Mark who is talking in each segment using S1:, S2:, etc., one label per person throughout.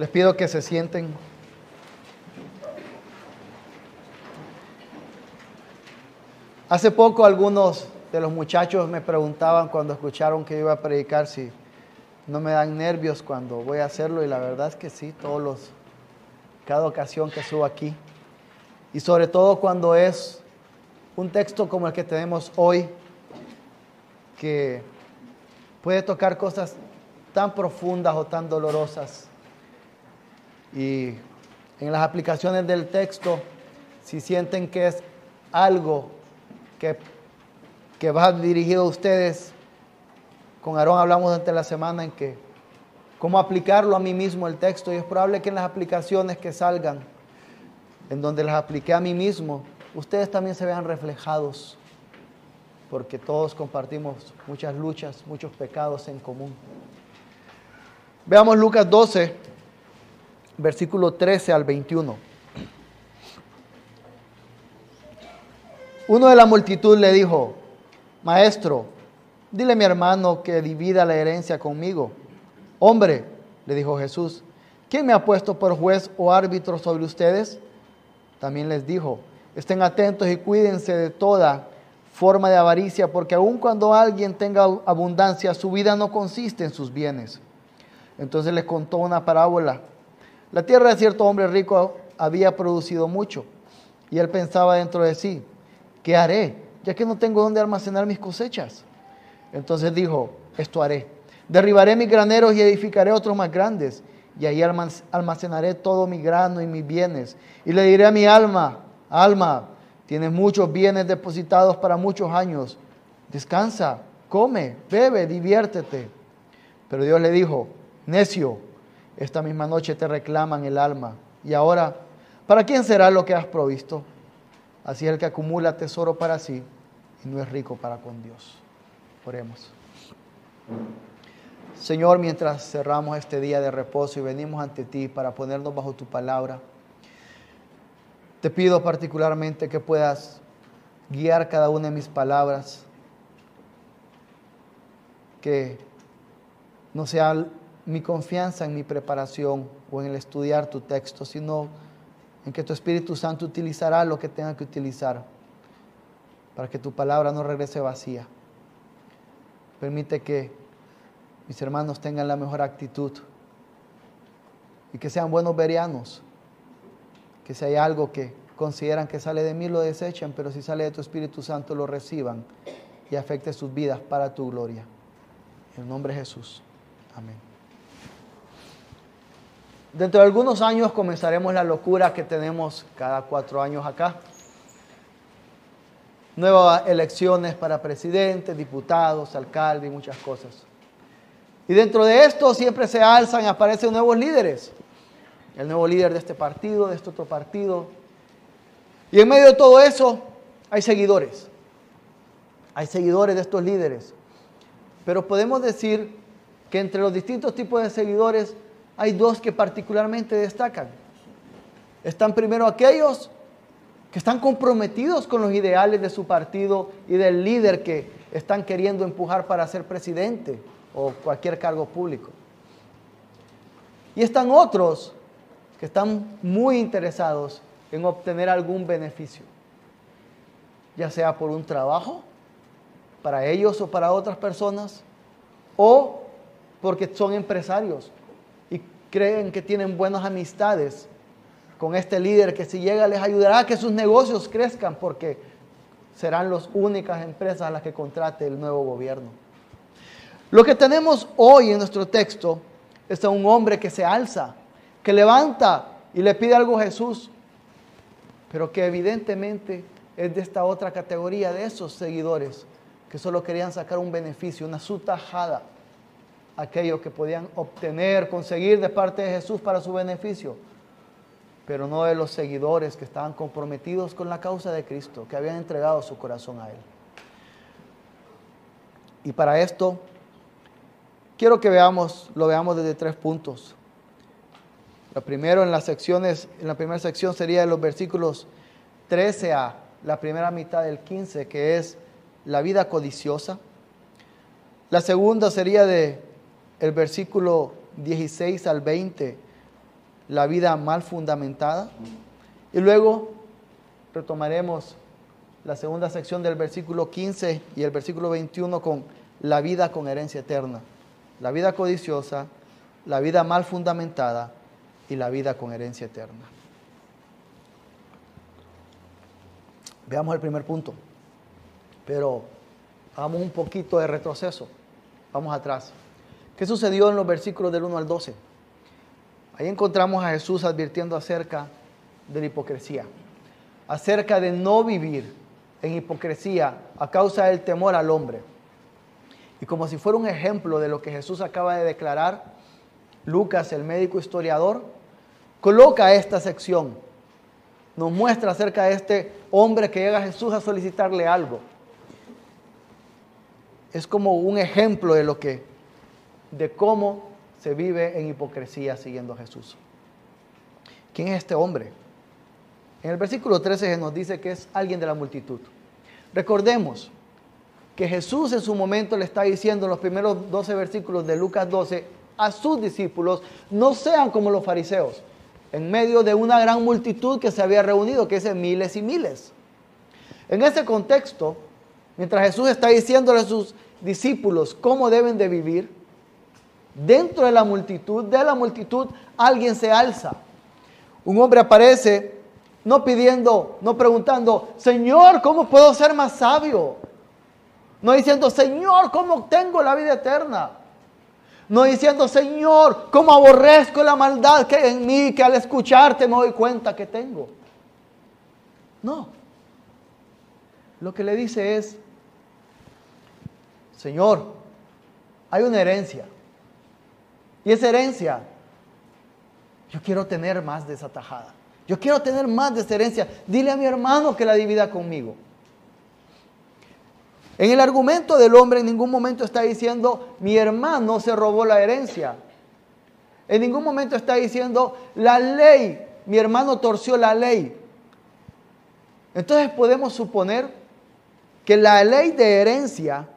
S1: Les pido que se sienten. Hace poco algunos de los muchachos me preguntaban cuando escucharon que iba a predicar si no me dan nervios cuando voy a hacerlo y la verdad es que sí, todos los cada ocasión que subo aquí y sobre todo cuando es un texto como el que tenemos hoy que puede tocar cosas tan profundas o tan dolorosas. Y en las aplicaciones del texto, si sienten que es algo que, que va dirigido a ustedes, con Aarón hablamos durante la semana en que cómo aplicarlo a mí mismo el texto y es probable que en las aplicaciones que salgan, en donde las apliqué a mí mismo, ustedes también se vean reflejados, porque todos compartimos muchas luchas, muchos pecados en común. Veamos Lucas 12, versículo 13 al 21. Uno de la multitud le dijo, Maestro, dile a mi hermano que divida la herencia conmigo. Hombre, le dijo Jesús, ¿quién me ha puesto por juez o árbitro sobre ustedes? También les dijo, estén atentos y cuídense de toda forma de avaricia, porque aun cuando alguien tenga abundancia, su vida no consiste en sus bienes. Entonces les contó una parábola. La tierra de cierto hombre rico había producido mucho, y él pensaba dentro de sí, ¿qué haré? Ya que no tengo dónde almacenar mis cosechas. Entonces dijo, esto haré. Derribaré mis graneros y edificaré otros más grandes, y ahí almacenaré todo mi grano y mis bienes. Y le diré a mi alma, alma, tienes muchos bienes depositados para muchos años. Descansa, come, bebe, diviértete. Pero Dios le dijo, necio, esta misma noche te reclaman el alma. Y ahora, ¿para quién será lo que has provisto? Así es el que acumula tesoro para sí y no es rico para con Dios. Oremos. Señor, mientras cerramos este día de reposo y venimos ante ti para ponernos bajo tu palabra, te pido particularmente que puedas guiar cada una de mis palabras, que no sea mi confianza en mi preparación o en el estudiar tu texto, sino en que tu Espíritu Santo utilizará lo que tenga que utilizar para que tu palabra no regrese vacía. Permite que mis hermanos tengan la mejor actitud y que sean buenos verianos, que si hay algo que consideran que sale de mí lo desechen, pero si sale de tu Espíritu Santo lo reciban y afecte sus vidas para tu gloria. En el nombre de Jesús. Amén. Dentro de algunos años comenzaremos la locura que tenemos cada cuatro años acá. Nuevas elecciones para presidente, diputados, alcalde y muchas cosas. Y dentro de esto siempre se alzan aparecen nuevos líderes. El nuevo líder de este partido, de este otro partido. Y en medio de todo eso hay seguidores. Hay seguidores de estos líderes. Pero podemos decir que entre los distintos tipos de seguidores hay dos que particularmente destacan. Están primero aquellos que están comprometidos con los ideales de su partido y del líder que están queriendo empujar para ser presidente o cualquier cargo público. Y están otros que están muy interesados en obtener algún beneficio, ya sea por un trabajo, para ellos o para otras personas, o porque son empresarios creen que tienen buenas amistades con este líder que si llega les ayudará a que sus negocios crezcan porque serán las únicas empresas a las que contrate el nuevo gobierno. Lo que tenemos hoy en nuestro texto es a un hombre que se alza, que levanta y le pide algo a Jesús, pero que evidentemente es de esta otra categoría de esos seguidores que solo querían sacar un beneficio, una sutajada aquello que podían obtener, conseguir de parte de Jesús para su beneficio, pero no de los seguidores que estaban comprometidos con la causa de Cristo, que habían entregado su corazón a Él. Y para esto, quiero que veamos, lo veamos desde tres puntos. Lo primero en las secciones, en la primera sección sería de los versículos 13 a la primera mitad del 15, que es la vida codiciosa. La segunda sería de el versículo 16 al 20, la vida mal fundamentada. Y luego retomaremos la segunda sección del versículo 15 y el versículo 21 con la vida con herencia eterna. La vida codiciosa, la vida mal fundamentada y la vida con herencia eterna. Veamos el primer punto, pero hagamos un poquito de retroceso. Vamos atrás. ¿Qué sucedió en los versículos del 1 al 12? Ahí encontramos a Jesús advirtiendo acerca de la hipocresía, acerca de no vivir en hipocresía a causa del temor al hombre. Y como si fuera un ejemplo de lo que Jesús acaba de declarar, Lucas, el médico historiador, coloca esta sección. Nos muestra acerca de este hombre que llega a Jesús a solicitarle algo. Es como un ejemplo de lo que, de cómo se vive en hipocresía siguiendo a Jesús. ¿Quién es este hombre? En el versículo 13 nos dice que es alguien de la multitud. Recordemos que Jesús en su momento le está diciendo en los primeros 12 versículos de Lucas 12 a sus discípulos, no sean como los fariseos, en medio de una gran multitud que se había reunido, que es miles y miles. En ese contexto, mientras Jesús está diciéndole a sus discípulos cómo deben de vivir, dentro de la multitud, de la multitud, alguien se alza. Un hombre aparece no pidiendo, no preguntando, Señor, ¿cómo puedo ser más sabio? No diciendo, Señor, ¿cómo obtengo la vida eterna? No diciendo, Señor, ¿cómo aborrezco la maldad que hay en mí, que al escucharte me doy cuenta que tengo? No. Lo que le dice es, Señor, hay una herencia. Y esa herencia, yo quiero tener más de esa tajada. Yo quiero tener más de esa herencia. Dile a mi hermano que la divida conmigo. En el argumento del hombre en ningún momento está diciendo, mi hermano se robó la herencia. En ningún momento está diciendo, la ley, mi hermano torció la ley. Entonces podemos suponer que la ley de herencia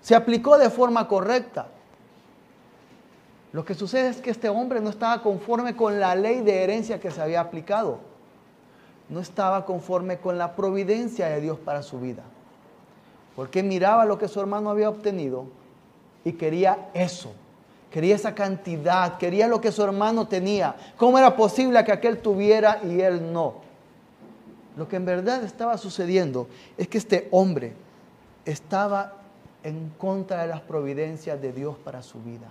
S1: se aplicó de forma correcta. Lo que sucede es que este hombre no estaba conforme con la ley de herencia que se había aplicado. No estaba conforme con la providencia de Dios para su vida. Porque miraba lo que su hermano había obtenido y quería eso. Quería esa cantidad, quería lo que su hermano tenía. ¿Cómo era posible que aquel tuviera y él no? Lo que en verdad estaba sucediendo es que este hombre estaba en contra de las providencias de Dios para su vida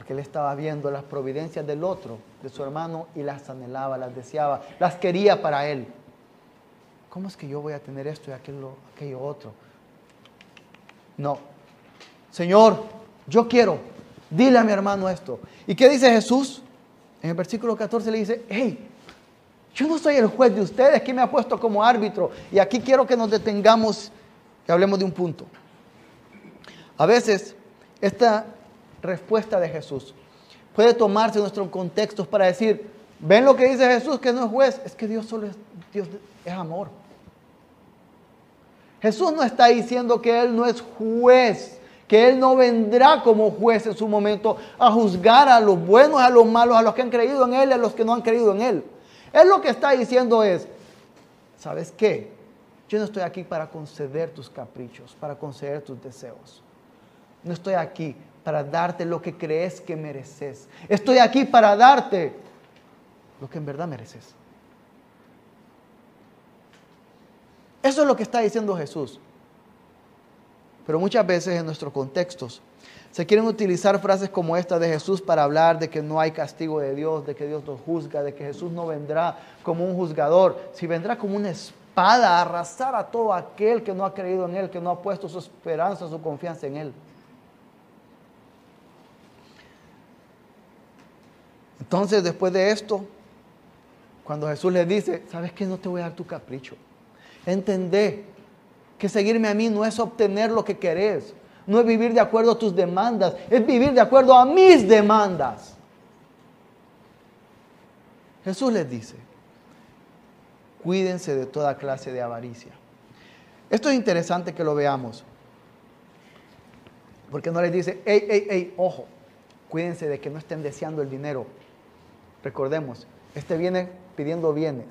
S1: porque él estaba viendo las providencias del otro, de su hermano, y las anhelaba, las deseaba, las quería para él. ¿Cómo es que yo voy a tener esto y aquello, otro? No. Señor, yo quiero, dile a mi hermano esto. ¿Y qué dice Jesús? En el versículo 14 le dice, hey, yo no soy el juez de ustedes, que me ha puesto como árbitro. Y aquí quiero que nos detengamos y hablemos de un punto. A veces, esta respuesta de Jesús. Puede tomarse nuestros contextos para decir, ven lo que dice Jesús, que no es juez, es que Dios solo es, Dios es amor. Jesús no está diciendo que Él no es juez, que Él no vendrá como juez en su momento a juzgar a los buenos, a los malos, a los que han creído en Él y a los que no han creído en Él. Él lo que está diciendo es, ¿sabes qué? Yo no estoy aquí para conceder tus caprichos, para conceder tus deseos. No estoy aquí para darte lo que crees que mereces. Estoy aquí para darte lo que en verdad mereces. Eso es lo que está diciendo Jesús. Pero muchas veces en nuestros contextos se quieren utilizar frases como esta de Jesús para hablar de que no hay castigo de Dios, de que Dios nos juzga, de que Jesús no vendrá como un juzgador, si vendrá como una espada a arrasar a todo aquel que no ha creído en Él, que no ha puesto su esperanza, su confianza en Él. Entonces, después de esto, cuando Jesús le dice, ¿sabes qué? No te voy a dar tu capricho. Entendé que seguirme a mí no es obtener lo que querés, no es vivir de acuerdo a tus demandas, es vivir de acuerdo a mis demandas. Jesús les dice, cuídense de toda clase de avaricia. Esto es interesante que lo veamos, porque no les dice, hey, hey, hey, ojo, cuídense de que no estén deseando el dinero Recordemos, este viene pidiendo bienes.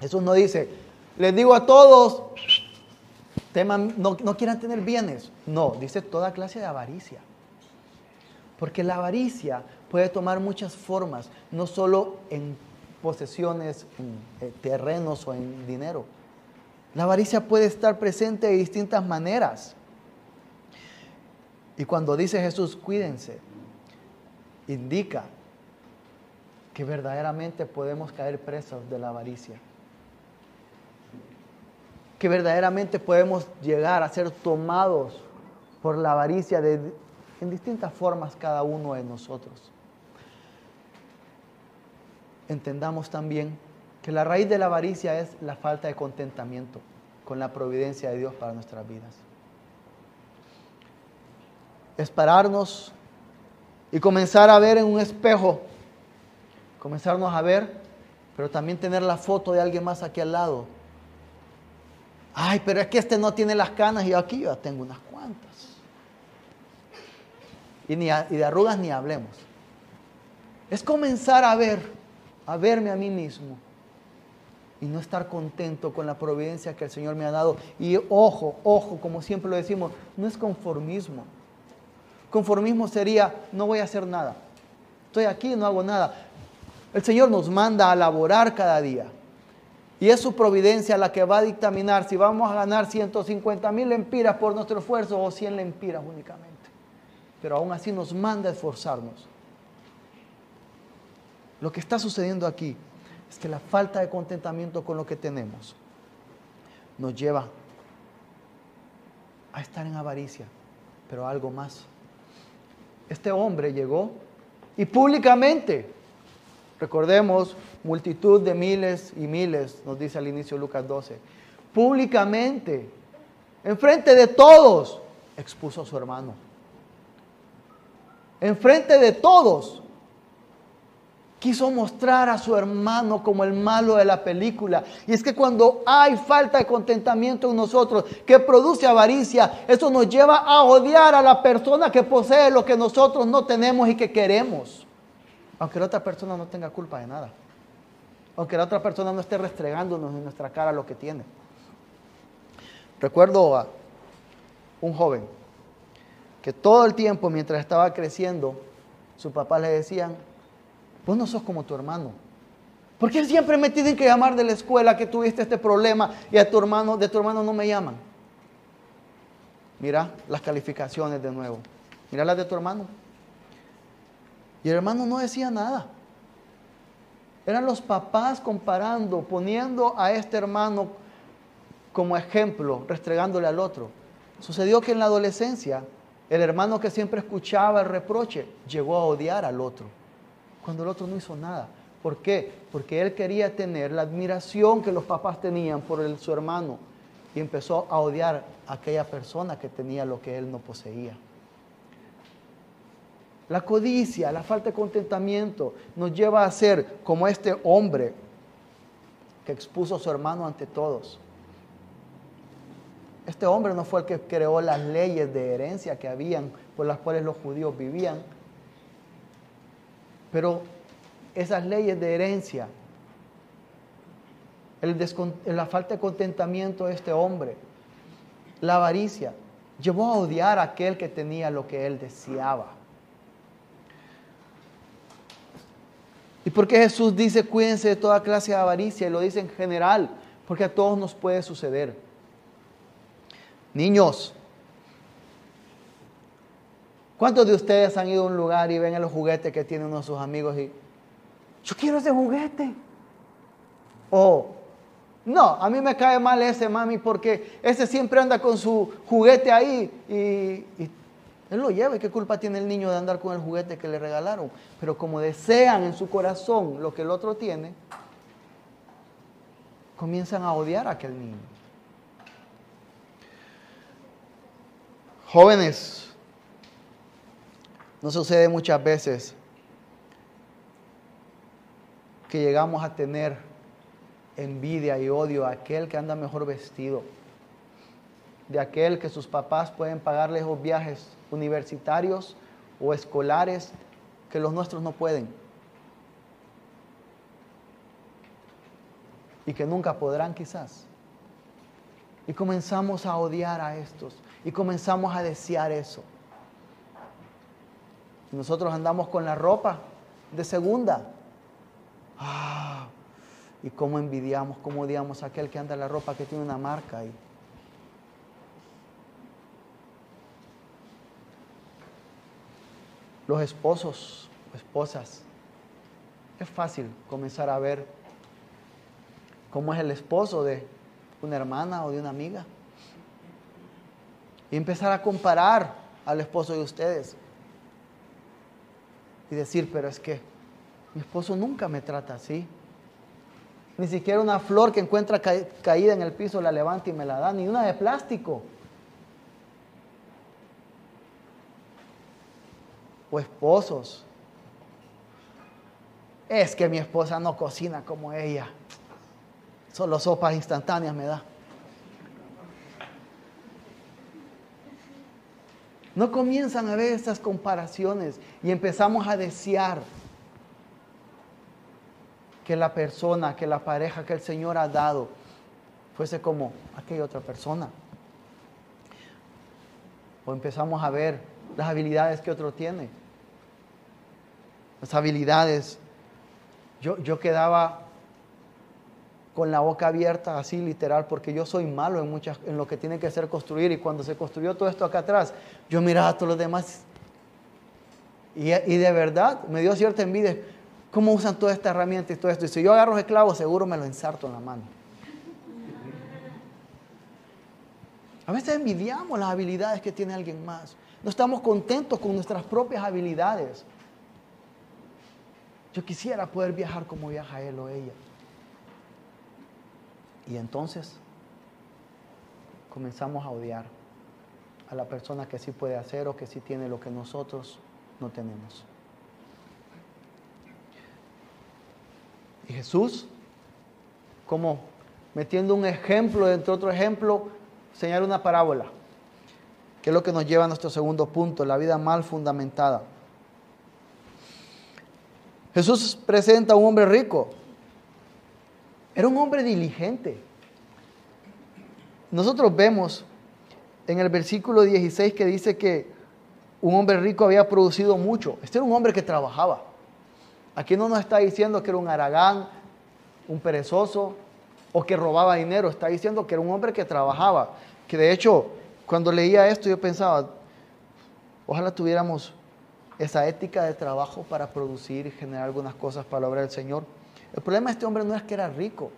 S1: Jesús no dice, les digo a todos, teman, no, no quieran tener bienes. No, dice toda clase de avaricia. Porque la avaricia puede tomar muchas formas, no solo en posesiones, en eh, terrenos o en dinero. La avaricia puede estar presente de distintas maneras. Y cuando dice Jesús, cuídense, indica que verdaderamente podemos caer presos de la avaricia. Que verdaderamente podemos llegar a ser tomados por la avaricia de, en distintas formas cada uno de nosotros. Entendamos también que la raíz de la avaricia es la falta de contentamiento con la providencia de Dios para nuestras vidas. Es pararnos y comenzar a ver en un espejo, comenzarnos a ver, pero también tener la foto de alguien más aquí al lado. Ay, pero es que este no tiene las canas y yo aquí ya tengo unas cuantas. Y, ni y de arrugas ni hablemos. Es comenzar a ver, a verme a mí mismo y no estar contento con la providencia que el Señor me ha dado. Y ojo, ojo, como siempre lo decimos, no es conformismo. Conformismo sería, no voy a hacer nada. Estoy aquí, no hago nada. El Señor nos manda a laborar cada día. Y es su providencia la que va a dictaminar si vamos a ganar 150 mil lempiras por nuestro esfuerzo o 100 lempiras únicamente. Pero aún así nos manda a esforzarnos. Lo que está sucediendo aquí es que la falta de contentamiento con lo que tenemos nos lleva a estar en avaricia, pero algo más. Este hombre llegó y públicamente, recordemos, multitud de miles y miles, nos dice al inicio Lucas 12, públicamente, enfrente de todos, expuso a su hermano. Enfrente de todos, quiso mostrar a su hermano como el malo de la película. Y es que cuando hay falta de contentamiento en nosotros, que produce avaricia, eso nos lleva a odiar a la persona que posee lo que nosotros no tenemos y que queremos. Aunque la otra persona no tenga culpa de nada. Aunque la otra persona no esté restregándonos en nuestra cara lo que tiene. Recuerdo a un joven que todo el tiempo mientras estaba creciendo, su papá le decían, Vos no sos como tu hermano. Porque siempre me tienen que llamar de la escuela que tuviste este problema y a tu hermano, de tu hermano no me llaman? Mira las calificaciones de nuevo. Mira las de tu hermano. Y el hermano no decía nada. Eran los papás comparando, poniendo a este hermano como ejemplo, restregándole al otro. Sucedió que en la adolescencia, el hermano que siempre escuchaba el reproche llegó a odiar al otro cuando el otro no hizo nada. ¿Por qué? Porque él quería tener la admiración que los papás tenían por su hermano y empezó a odiar a aquella persona que tenía lo que él no poseía. La codicia, la falta de contentamiento nos lleva a ser como este hombre que expuso a su hermano ante todos. Este hombre no fue el que creó las leyes de herencia que habían por las cuales los judíos vivían pero esas leyes de herencia, la falta de contentamiento de este hombre, la avaricia, llevó a odiar a aquel que tenía lo que él deseaba. ¿Y por qué Jesús dice cuídense de toda clase de avaricia? Y lo dice en general, porque a todos nos puede suceder. Niños, ¿Cuántos de ustedes han ido a un lugar y ven el juguete que tiene uno de sus amigos y yo quiero ese juguete? O no, a mí me cae mal ese mami porque ese siempre anda con su juguete ahí y, y él lo lleva. ¿Y qué culpa tiene el niño de andar con el juguete que le regalaron? Pero como desean en su corazón lo que el otro tiene, comienzan a odiar a aquel niño. Jóvenes, no sucede muchas veces que llegamos a tener envidia y odio a aquel que anda mejor vestido, de aquel que sus papás pueden pagarles los viajes universitarios o escolares que los nuestros no pueden. Y que nunca podrán quizás. Y comenzamos a odiar a estos. Y comenzamos a desear eso. Nosotros andamos con la ropa de segunda. Ah, y cómo envidiamos, cómo odiamos a aquel que anda en la ropa que tiene una marca ahí. Los esposos o esposas, es fácil comenzar a ver cómo es el esposo de una hermana o de una amiga. Y empezar a comparar al esposo de ustedes. Y decir, pero es que mi esposo nunca me trata así. Ni siquiera una flor que encuentra caída en el piso la levanta y me la da, ni una de plástico. O esposos. Es que mi esposa no cocina como ella. Solo sopas instantáneas me da. No comienzan a ver estas comparaciones y empezamos a desear que la persona, que la pareja que el Señor ha dado fuese como aquella otra persona. O empezamos a ver las habilidades que otro tiene. Las habilidades. Yo, yo quedaba con la boca abierta, así literal, porque yo soy malo en, muchas, en lo que tiene que ser construir. Y cuando se construyó todo esto acá atrás, yo miraba a todos los demás. Y, y de verdad me dio cierta envidia cómo usan toda esta herramienta y todo esto. Y si yo agarro los esclavos, seguro me lo ensarto en la mano. A veces envidiamos las habilidades que tiene alguien más. No estamos contentos con nuestras propias habilidades. Yo quisiera poder viajar como viaja él o ella. Y entonces comenzamos a odiar a la persona que sí puede hacer o que sí tiene lo que nosotros no tenemos. Y Jesús, como metiendo un ejemplo dentro de otro ejemplo, señala una parábola, que es lo que nos lleva a nuestro segundo punto, la vida mal fundamentada. Jesús presenta a un hombre rico. Era un hombre diligente. Nosotros vemos en el versículo 16 que dice que un hombre rico había producido mucho. Este era un hombre que trabajaba. Aquí no nos está diciendo que era un aragán, un perezoso o que robaba dinero. Está diciendo que era un hombre que trabajaba. Que de hecho, cuando leía esto yo pensaba, ojalá tuviéramos esa ética de trabajo para producir y generar algunas cosas para la obra del Señor. El problema de este hombre no es que era rico.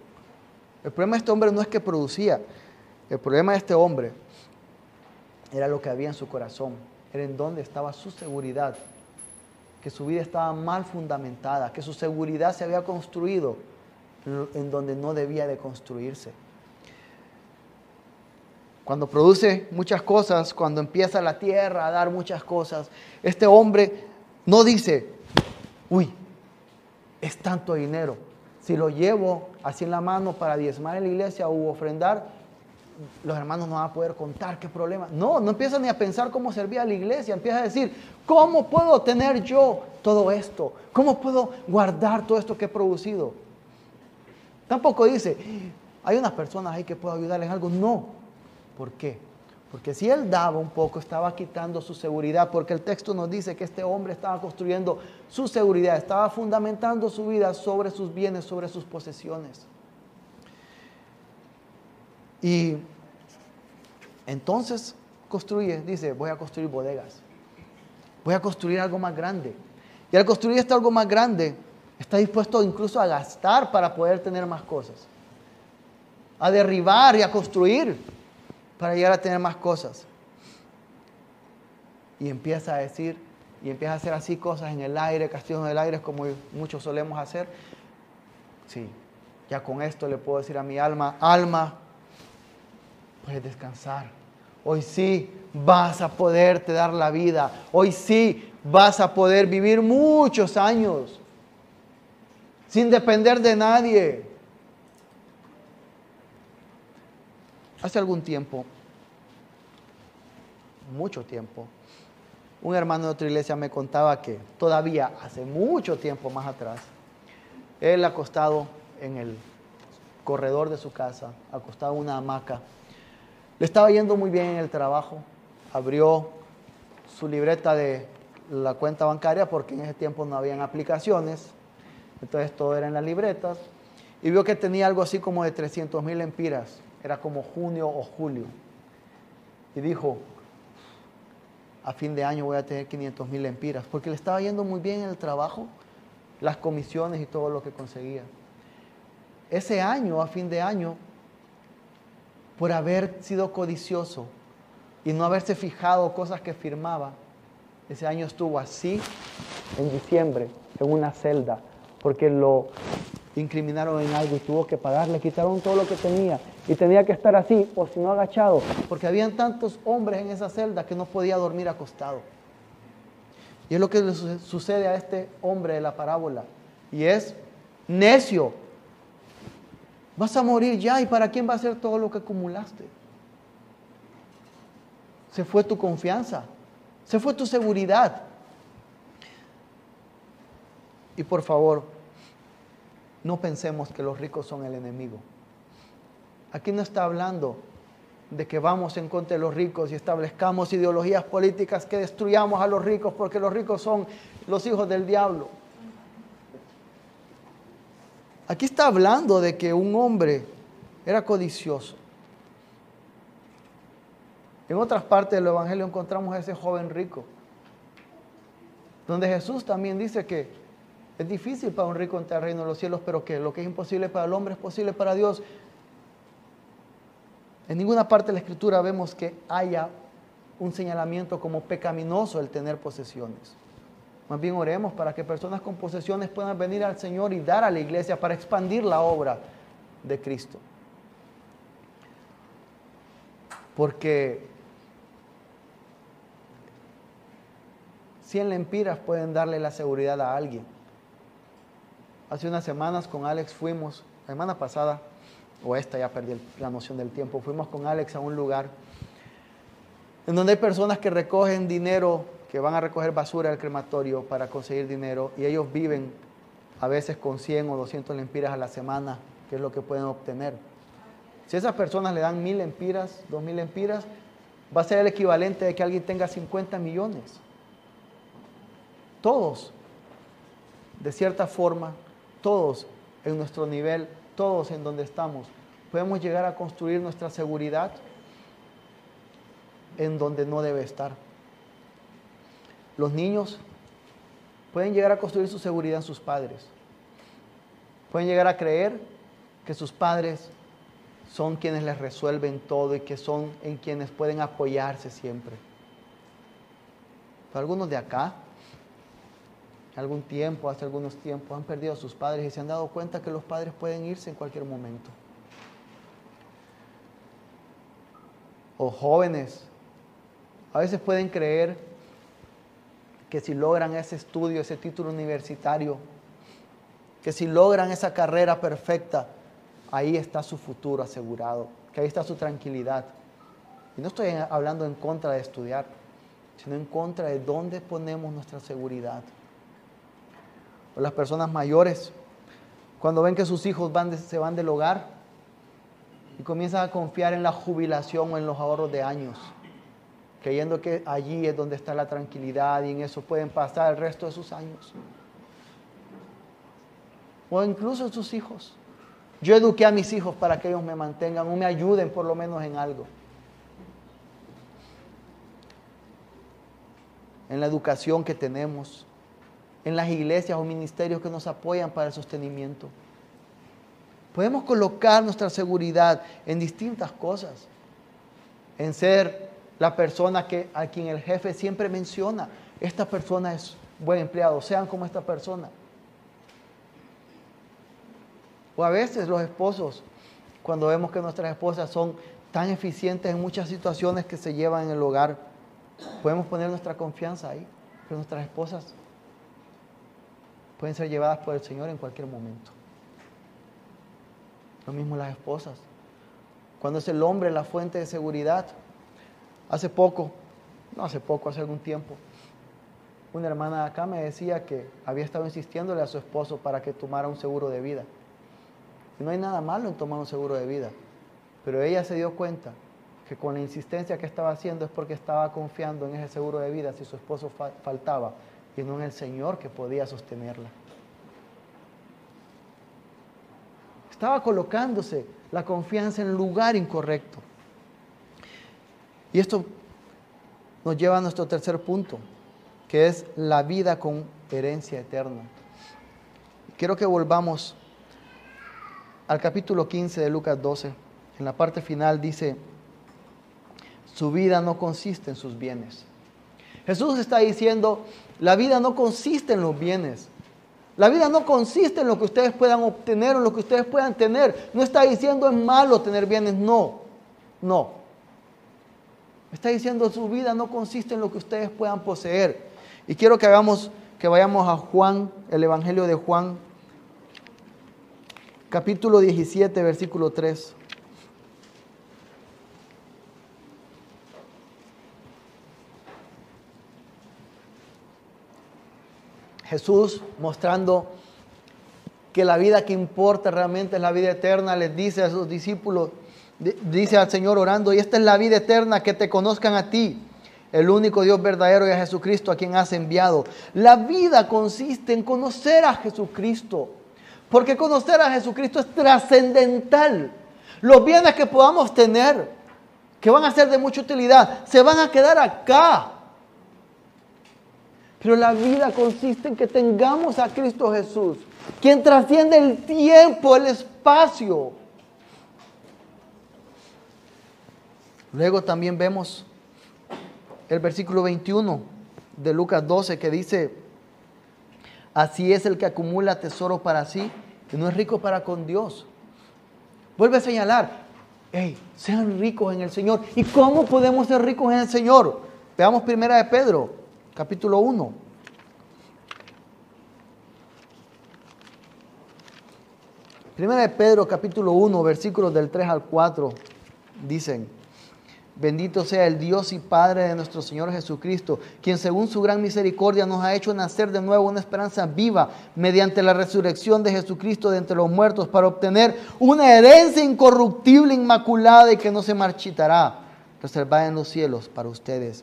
S1: El problema de este hombre no es que producía. El problema de este hombre era lo que había en su corazón. Era en dónde estaba su seguridad que su vida estaba mal fundamentada, que su seguridad se había construido en donde no debía de construirse. Cuando produce muchas cosas, cuando empieza la tierra a dar muchas cosas, este hombre no dice, uy, es tanto dinero. Si lo llevo así en la mano para diezmar en la iglesia o ofrendar, los hermanos no van a poder contar qué problema. No, no empieza ni a pensar cómo servía a la iglesia, empieza a decir, ¿cómo puedo tener yo todo esto? ¿Cómo puedo guardar todo esto que he producido? Tampoco dice, hay unas personas ahí que puedo ayudarles en algo. No. ¿Por qué? Porque si él daba un poco, estaba quitando su seguridad, porque el texto nos dice que este hombre estaba construyendo su seguridad, estaba fundamentando su vida sobre sus bienes, sobre sus posesiones. Y entonces construye, dice, voy a construir bodegas, voy a construir algo más grande. Y al construir esto algo más grande, está dispuesto incluso a gastar para poder tener más cosas, a derribar y a construir para llegar a tener más cosas. Y empieza a decir, y empieza a hacer así cosas en el aire, castillos en el aire, como muchos solemos hacer. Sí, ya con esto le puedo decir a mi alma, alma, puedes descansar. Hoy sí vas a poderte dar la vida. Hoy sí vas a poder vivir muchos años sin depender de nadie. Hace algún tiempo, mucho tiempo, un hermano de otra iglesia me contaba que todavía hace mucho tiempo más atrás, él acostado en el corredor de su casa, acostado en una hamaca. Le estaba yendo muy bien en el trabajo. Abrió su libreta de la cuenta bancaria porque en ese tiempo no habían aplicaciones. Entonces todo era en las libretas. Y vio que tenía algo así como de 300 mil empiras. Era como junio o julio. Y dijo, a fin de año voy a tener 500 mil empiras. Porque le estaba yendo muy bien en el trabajo, las comisiones y todo lo que conseguía. Ese año, a fin de año, por haber sido codicioso y no haberse fijado cosas que firmaba, ese año estuvo así en diciembre, en una celda, porque lo incriminaron en algo y tuvo que pagar, le quitaron todo lo que tenía y tenía que estar así, o si no agachado, porque habían tantos hombres en esa celda que no podía dormir acostado. Y es lo que le sucede a este hombre de la parábola. Y es necio. Vas a morir ya y para quién va a ser todo lo que acumulaste. Se fue tu confianza. Se fue tu seguridad. Y por favor, no pensemos que los ricos son el enemigo. Aquí no está hablando de que vamos en contra de los ricos y establezcamos ideologías políticas que destruyamos a los ricos porque los ricos son los hijos del diablo. Aquí está hablando de que un hombre era codicioso en otras partes del Evangelio encontramos a ese joven rico, donde Jesús también dice que es difícil para un rico entrar al reino de los cielos, pero que lo que es imposible para el hombre es posible para Dios. En ninguna parte de la Escritura vemos que haya un señalamiento como pecaminoso el tener posesiones. Más bien oremos para que personas con posesiones puedan venir al Señor y dar a la iglesia para expandir la obra de Cristo. Porque 100 lempiras pueden darle la seguridad a alguien. Hace unas semanas con Alex fuimos, la semana pasada, o esta ya perdí la noción del tiempo, fuimos con Alex a un lugar en donde hay personas que recogen dinero, que van a recoger basura del crematorio para conseguir dinero y ellos viven a veces con 100 o 200 lempiras a la semana, que es lo que pueden obtener. Si esas personas le dan mil lempiras, dos mil lempiras, va a ser el equivalente de que alguien tenga 50 millones. Todos, de cierta forma, todos en nuestro nivel, todos en donde estamos, podemos llegar a construir nuestra seguridad en donde no debe estar. Los niños pueden llegar a construir su seguridad en sus padres. Pueden llegar a creer que sus padres son quienes les resuelven todo y que son en quienes pueden apoyarse siempre. Algunos de acá, algún tiempo, hace algunos tiempos, han perdido a sus padres y se han dado cuenta que los padres pueden irse en cualquier momento. O jóvenes, a veces pueden creer que si logran ese estudio, ese título universitario, que si logran esa carrera perfecta, ahí está su futuro asegurado, que ahí está su tranquilidad. Y no estoy hablando en contra de estudiar, sino en contra de dónde ponemos nuestra seguridad o las personas mayores, cuando ven que sus hijos se van del hogar y comienzan a confiar en la jubilación o en los ahorros de años, creyendo que allí es donde está la tranquilidad y en eso pueden pasar el resto de sus años. O incluso sus hijos. Yo eduqué a mis hijos para que ellos me mantengan o me ayuden por lo menos en algo. En la educación que tenemos, en las iglesias o ministerios que nos apoyan para el sostenimiento. Podemos colocar nuestra seguridad en distintas cosas, en ser la persona que, a quien el jefe siempre menciona, esta persona es buen empleado, sean como esta persona. O a veces los esposos, cuando vemos que nuestras esposas son tan eficientes en muchas situaciones que se llevan en el hogar, podemos poner nuestra confianza ahí, que nuestras esposas pueden ser llevadas por el Señor en cualquier momento. Lo mismo las esposas. Cuando es el hombre la fuente de seguridad. Hace poco, no hace poco, hace algún tiempo, una hermana acá me decía que había estado insistiéndole a su esposo para que tomara un seguro de vida. Y no hay nada malo en tomar un seguro de vida. Pero ella se dio cuenta que con la insistencia que estaba haciendo es porque estaba confiando en ese seguro de vida si su esposo faltaba y no en el Señor que podía sostenerla. Estaba colocándose la confianza en el lugar incorrecto. Y esto nos lleva a nuestro tercer punto, que es la vida con herencia eterna. Quiero que volvamos al capítulo 15 de Lucas 12. En la parte final dice, su vida no consiste en sus bienes. Jesús está diciendo, la vida no consiste en los bienes. La vida no consiste en lo que ustedes puedan obtener o lo que ustedes puedan tener. No está diciendo es malo tener bienes, no, no. Está diciendo su vida no consiste en lo que ustedes puedan poseer. Y quiero que hagamos, que vayamos a Juan, el Evangelio de Juan, capítulo 17, versículo 3. Jesús mostrando que la vida que importa realmente es la vida eterna, les dice a sus discípulos, dice al Señor orando, y esta es la vida eterna, que te conozcan a ti, el único Dios verdadero y a Jesucristo a quien has enviado. La vida consiste en conocer a Jesucristo, porque conocer a Jesucristo es trascendental. Los bienes que podamos tener, que van a ser de mucha utilidad, se van a quedar acá. Pero la vida consiste en que tengamos a Cristo Jesús, quien trasciende el tiempo, el espacio. Luego también vemos el versículo 21 de Lucas 12 que dice, así es el que acumula tesoro para sí y no es rico para con Dios. Vuelve a señalar, hey, sean ricos en el Señor. ¿Y cómo podemos ser ricos en el Señor? Veamos primera de Pedro, capítulo 1. Primera de Pedro, capítulo 1, versículos del 3 al 4, dicen, Bendito sea el Dios y Padre de nuestro Señor Jesucristo, quien según su gran misericordia nos ha hecho nacer de nuevo una esperanza viva mediante la resurrección de Jesucristo de entre los muertos para obtener una herencia incorruptible, inmaculada y que no se marchitará, reservada en los cielos para ustedes.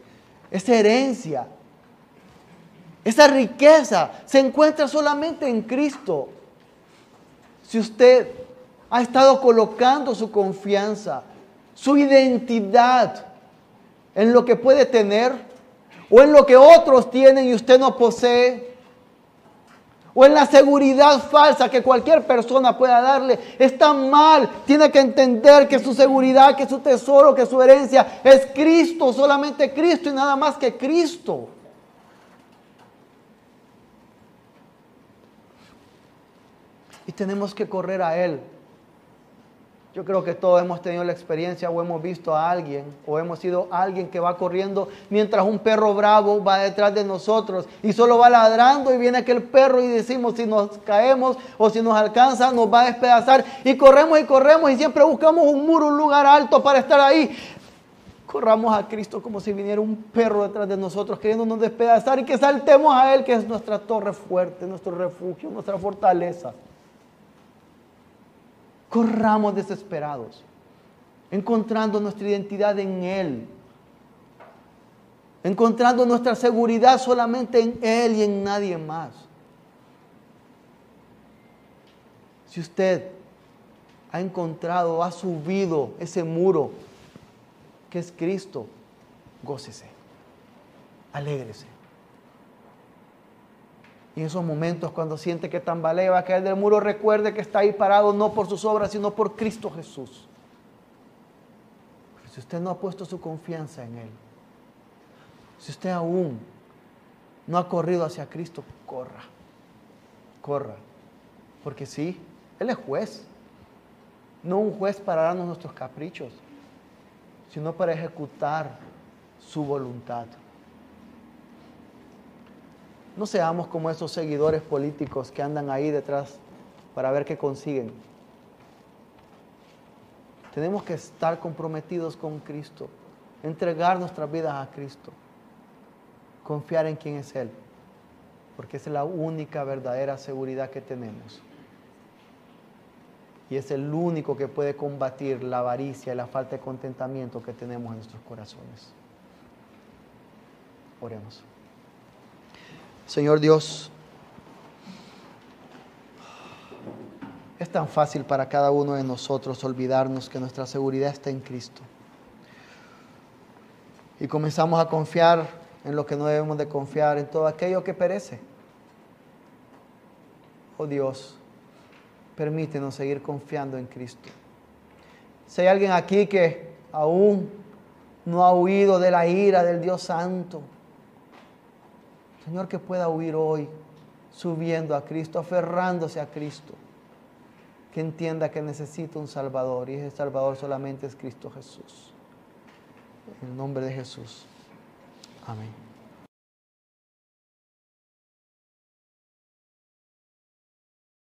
S1: Esa herencia, esa riqueza se encuentra solamente en Cristo. Si usted ha estado colocando su confianza, su identidad en lo que puede tener o en lo que otros tienen y usted no posee o en la seguridad falsa que cualquier persona pueda darle, está mal. Tiene que entender que su seguridad, que su tesoro, que su herencia es Cristo, solamente Cristo y nada más que Cristo. Tenemos que correr a Él. Yo creo que todos hemos tenido la experiencia o hemos visto a alguien o hemos sido alguien que va corriendo mientras un perro bravo va detrás de nosotros y solo va ladrando y viene aquel perro y decimos si nos caemos o si nos alcanza nos va a despedazar y corremos y corremos y siempre buscamos un muro, un lugar alto para estar ahí. Corramos a Cristo como si viniera un perro detrás de nosotros queriéndonos despedazar y que saltemos a Él que es nuestra torre fuerte, nuestro refugio, nuestra fortaleza corramos desesperados, encontrando nuestra identidad en Él, encontrando nuestra seguridad solamente en Él y en nadie más. Si usted ha encontrado, ha subido ese muro que es Cristo, gócese, alégrese. Y en esos momentos cuando siente que tambalea, va a caer del muro, recuerde que está ahí parado no por sus obras, sino por Cristo Jesús. si usted no ha puesto su confianza en Él, si usted aún no ha corrido hacia Cristo, corra, corra. Porque sí, Él es juez. No un juez para darnos nuestros caprichos, sino para ejecutar su voluntad. No seamos como esos seguidores políticos que andan ahí detrás para ver qué consiguen. Tenemos que estar comprometidos con Cristo, entregar nuestras vidas a Cristo, confiar en quién es Él, porque es la única verdadera seguridad que tenemos. Y es el único que puede combatir la avaricia y la falta de contentamiento que tenemos en nuestros corazones. Oremos. Señor Dios, es tan fácil para cada uno de nosotros olvidarnos que nuestra seguridad está en Cristo. Y comenzamos a confiar en lo que no debemos de confiar, en todo aquello que perece. Oh Dios, permítenos seguir confiando en Cristo. Si hay alguien aquí que aún no ha huido de la ira del Dios Santo, Señor, que pueda huir hoy subiendo a Cristo, aferrándose a Cristo, que entienda que necesita un Salvador y ese Salvador solamente es Cristo Jesús. En el nombre de Jesús. Amén.